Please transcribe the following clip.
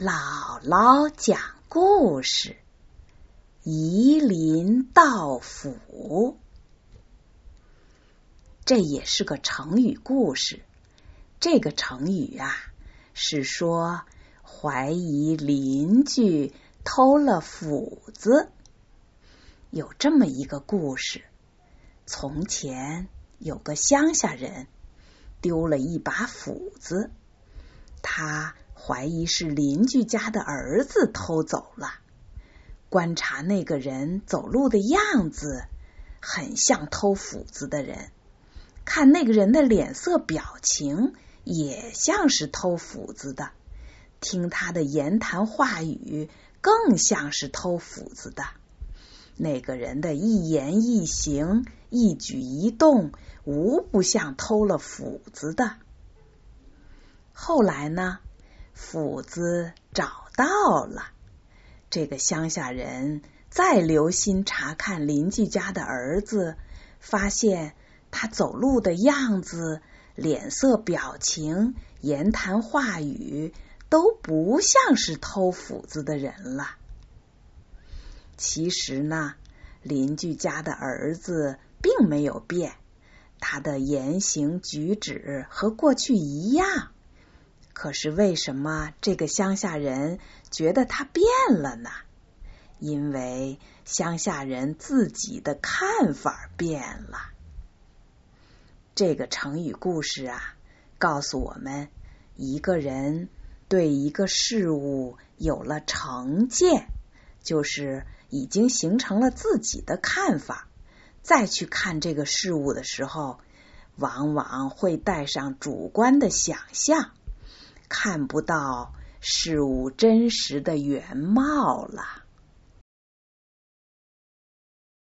姥姥讲故事：夷陵道府。这也是个成语故事。这个成语啊，是说怀疑邻居偷了斧子。有这么一个故事：从前有个乡下人丢了一把斧子，他。怀疑是邻居家的儿子偷走了。观察那个人走路的样子，很像偷斧子的人；看那个人的脸色表情，也像是偷斧子的；听他的言谈话语，更像是偷斧子的。那个人的一言一行、一举一动，无不像偷了斧子的。后来呢？斧子找到了，这个乡下人再留心查看邻居家的儿子，发现他走路的样子、脸色表情、言谈话语都不像是偷斧子的人了。其实呢，邻居家的儿子并没有变，他的言行举止和过去一样。可是为什么这个乡下人觉得他变了呢？因为乡下人自己的看法变了。这个成语故事啊，告诉我们，一个人对一个事物有了成见，就是已经形成了自己的看法，再去看这个事物的时候，往往会带上主观的想象。看不到事物真实的原貌了。